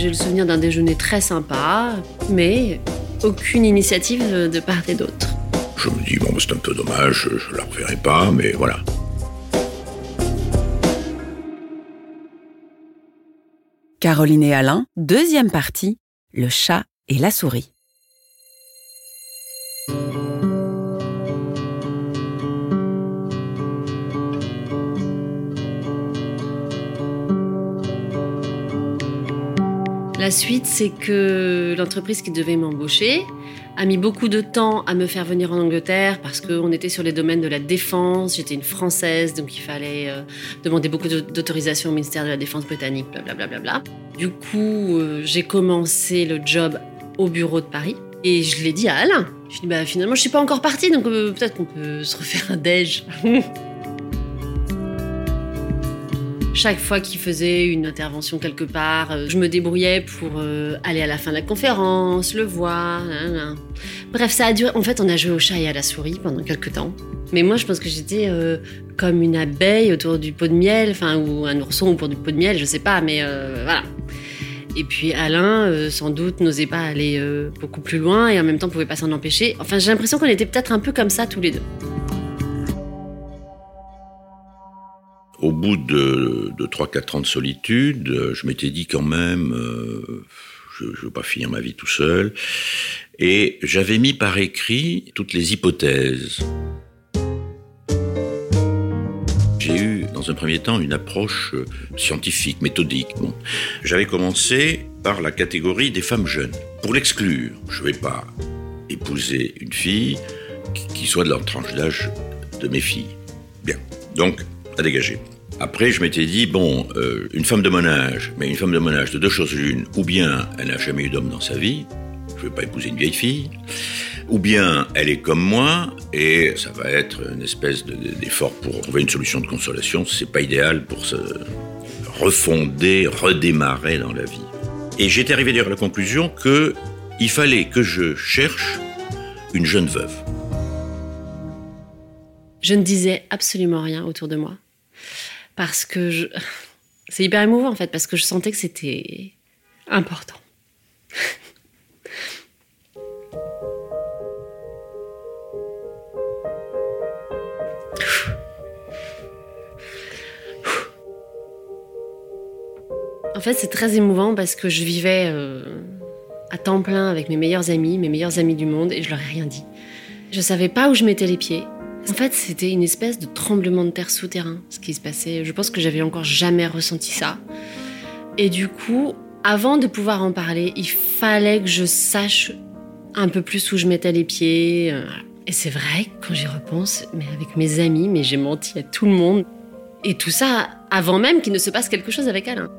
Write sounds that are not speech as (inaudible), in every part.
j'ai le souvenir d'un déjeuner très sympa, mais aucune initiative de part et d'autre. Je me dis, bon, c'est un peu dommage, je la reverrai pas, mais voilà. Caroline et Alain, deuxième partie, le chat et la souris. La suite, c'est que l'entreprise qui devait m'embaucher a mis beaucoup de temps à me faire venir en Angleterre parce qu'on était sur les domaines de la défense. J'étais une Française, donc il fallait euh, demander beaucoup d'autorisation au ministère de la Défense britannique, blablabla. Bla bla bla. Du coup, euh, j'ai commencé le job au bureau de Paris et je l'ai dit à Alain. Je lui ai dit, bah, finalement, je suis pas encore partie, donc euh, peut-être qu'on peut se refaire un déj. (laughs) Chaque fois qu'il faisait une intervention quelque part, euh, je me débrouillais pour euh, aller à la fin de la conférence, le voir. Bref, ça a duré. En fait, on a joué au chat et à la souris pendant quelques temps. Mais moi, je pense que j'étais euh, comme une abeille autour du pot de miel, enfin, ou un ourson autour du pot de miel, je sais pas, mais voilà. Et puis Alain, sans doute, n'osait pas aller beaucoup plus loin et en même temps pouvait pas s'en empêcher. Enfin, j'ai l'impression qu'on était peut-être un peu comme ça tous les deux. Au bout de, de 3-4 ans de solitude, euh, je m'étais dit quand même, euh, je ne veux pas finir ma vie tout seul. Et j'avais mis par écrit toutes les hypothèses. J'ai eu, dans un premier temps, une approche euh, scientifique, méthodique. J'avais commencé par la catégorie des femmes jeunes. Pour l'exclure, je ne vais pas épouser une fille qui soit de la tranche d'âge de mes filles. Bien. Donc, à dégager. Après, je m'étais dit, bon, euh, une femme de mon âge, mais une femme de mon âge, de deux choses l'une, ou bien elle n'a jamais eu d'homme dans sa vie, je ne vais pas épouser une vieille fille, ou bien elle est comme moi, et ça va être une espèce d'effort pour trouver une solution de consolation, c'est pas idéal pour se refonder, redémarrer dans la vie. Et j'étais arrivé à la conclusion que il fallait que je cherche une jeune veuve. Je ne disais absolument rien autour de moi parce que je... c'est hyper émouvant en fait, parce que je sentais que c'était important. En fait, c'est très émouvant parce que je vivais euh, à temps plein avec mes meilleurs amis, mes meilleurs amis du monde, et je leur ai rien dit. Je savais pas où je mettais les pieds. En fait, c'était une espèce de tremblement de terre souterrain, ce qui se passait. Je pense que j'avais encore jamais ressenti ça. Et du coup, avant de pouvoir en parler, il fallait que je sache un peu plus où je mettais les pieds. Euh, et c'est vrai, quand j'y repense, mais avec mes amis, mais j'ai menti à tout le monde. Et tout ça avant même qu'il ne se passe quelque chose avec Alain.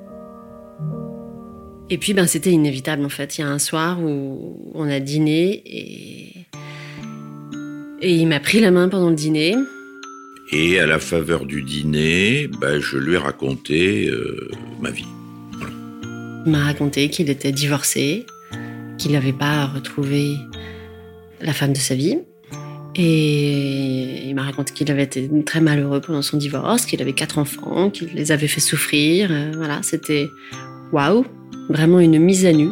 Et puis, ben, c'était inévitable en fait. Il y a un soir où on a dîné et et il m'a pris la main pendant le dîner. Et à la faveur du dîner, bah, je lui ai raconté euh, ma vie. Il m'a raconté qu'il était divorcé, qu'il n'avait pas retrouvé la femme de sa vie. Et il m'a raconté qu'il avait été très malheureux pendant son divorce, qu'il avait quatre enfants, qu'il les avait fait souffrir. Euh, voilà, c'était waouh, vraiment une mise à nu.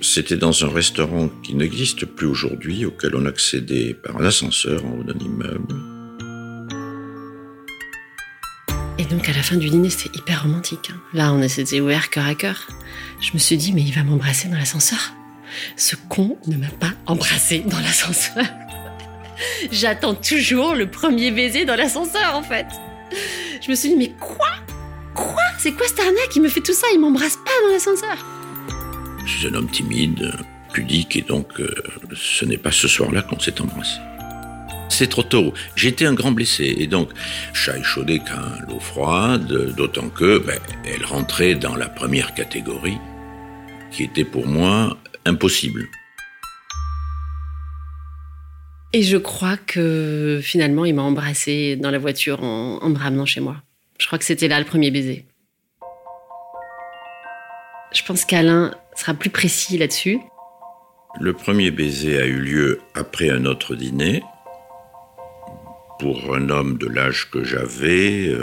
C'était dans un restaurant qui n'existe plus aujourd'hui, auquel on accédait par un ascenseur en haut d'un immeuble. Et donc à la fin du dîner, c'était hyper romantique. Hein. Là, on s'était ouvert cœur à cœur. Je me suis dit, mais il va m'embrasser dans l'ascenseur. Ce con ne m'a pas embrassé dans l'ascenseur. (laughs) J'attends toujours le premier baiser dans l'ascenseur, en fait. Je me suis dit, mais quoi? Quoi? C'est quoi cette arnaque? Il me fait tout ça, il m'embrasse pas dans l'ascenseur. Je suis un homme timide, pudique, et donc euh, ce n'est pas ce soir-là qu'on s'est embrassé. C'est trop tôt. J'étais un grand blessé, et donc chat échaudé qu'un l'eau froide, d'autant que ben, elle rentrait dans la première catégorie, qui était pour moi impossible. Et je crois que finalement, il m'a embrassé dans la voiture en, en me ramenant chez moi. Je crois que c'était là le premier baiser. Je pense qu'Alain sera plus précis là-dessus. Le premier baiser a eu lieu après un autre dîner. Pour un homme de l'âge que j'avais,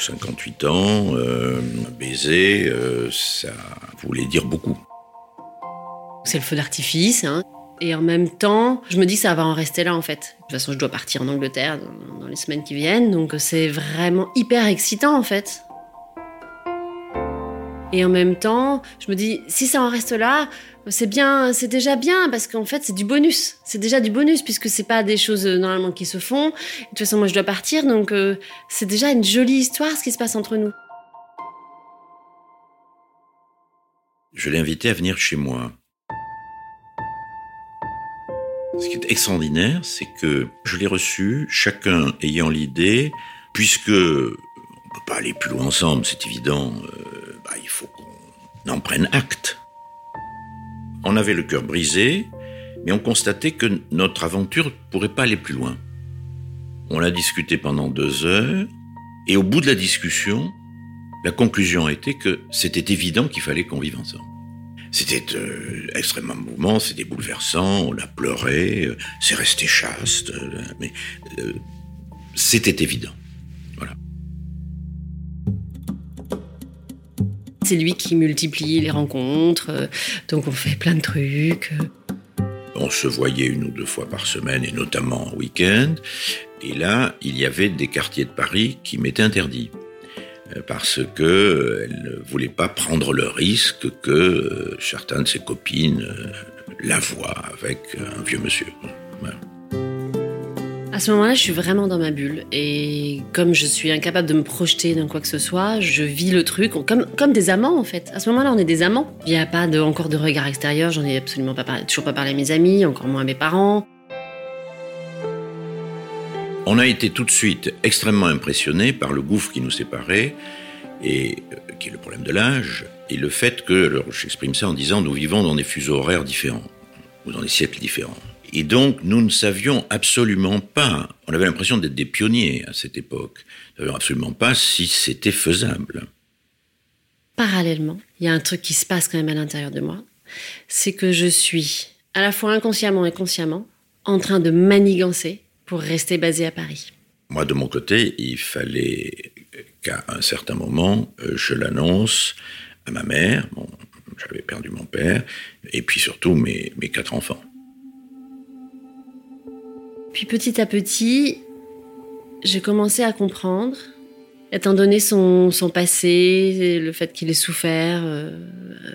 58 euh, ans, euh, baiser, euh, ça voulait dire beaucoup. C'est le feu d'artifice, hein. Et en même temps, je me dis que ça va en rester là en fait. De toute façon, je dois partir en Angleterre dans les semaines qui viennent, donc c'est vraiment hyper excitant en fait. Et en même temps, je me dis, si ça en reste là, c'est bien, c'est déjà bien, parce qu'en fait, c'est du bonus. C'est déjà du bonus, puisque c'est pas des choses euh, normalement qui se font. De toute façon, moi, je dois partir, donc euh, c'est déjà une jolie histoire ce qui se passe entre nous. Je l'ai invité à venir chez moi. Ce qui est extraordinaire, c'est que je l'ai reçu, chacun ayant l'idée, puisque on peut pas aller plus loin ensemble, c'est évident. Euh, en prenne acte. On avait le cœur brisé, mais on constatait que notre aventure ne pourrait pas aller plus loin. On a discuté pendant deux heures, et au bout de la discussion, la conclusion été que c'était évident qu'il fallait qu'on vive ensemble. C'était euh, extrêmement mouvant, c'était bouleversant, on a pleuré, euh, c'est resté chaste, euh, mais c'était évident. C'est lui qui multiplie les rencontres, euh, donc on fait plein de trucs. On se voyait une ou deux fois par semaine, et notamment en week-end. Et là, il y avait des quartiers de Paris qui m'étaient interdits euh, parce qu'elle euh, ne voulait pas prendre le risque que certaines de ses copines la voient avec un vieux monsieur. À ce moment-là, je suis vraiment dans ma bulle. Et comme je suis incapable de me projeter dans quoi que ce soit, je vis le truc comme, comme des amants, en fait. À ce moment-là, on est des amants. Il n'y a pas encore de regard extérieur. J'en ai absolument pas parlé, toujours pas parlé à mes amis, encore moins à mes parents. On a été tout de suite extrêmement impressionnés par le gouffre qui nous séparait, et euh, qui est le problème de l'âge, et le fait que, alors j'exprime ça en disant, nous vivons dans des fuseaux horaires différents, ou dans des siècles différents. Et donc, nous ne savions absolument pas, on avait l'impression d'être des pionniers à cette époque, nous ne savions absolument pas si c'était faisable. Parallèlement, il y a un truc qui se passe quand même à l'intérieur de moi, c'est que je suis, à la fois inconsciemment et consciemment, en train de manigancer pour rester basé à Paris. Moi, de mon côté, il fallait qu'à un certain moment, euh, je l'annonce à ma mère, bon, j'avais perdu mon père, et puis surtout mes, mes quatre enfants. Puis petit à petit, j'ai commencé à comprendre, étant donné son, passé, le fait qu'il ait souffert euh,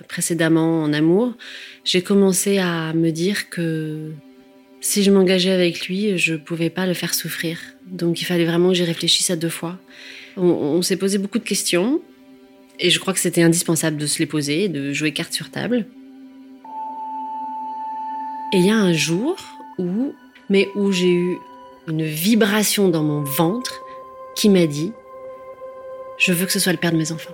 précédemment en amour, j'ai commencé à me dire que si je m'engageais avec lui, je ne pouvais pas le faire souffrir. Donc il fallait vraiment que j'y réfléchisse à deux fois. On, s'est posé beaucoup de questions et je crois que c'était indispensable de se les poser, de jouer carte sur table. Et il y a un jour où mais où j'ai eu une vibration dans mon ventre qui m'a dit Je veux que ce soit le père de mes enfants.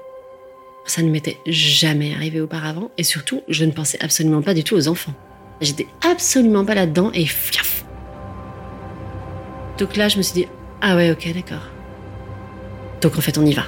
Ça ne m'était jamais arrivé auparavant et surtout, je ne pensais absolument pas du tout aux enfants. J'étais absolument pas là-dedans et fiaf Donc là, je me suis dit Ah ouais, ok, d'accord. Donc en fait, on y va.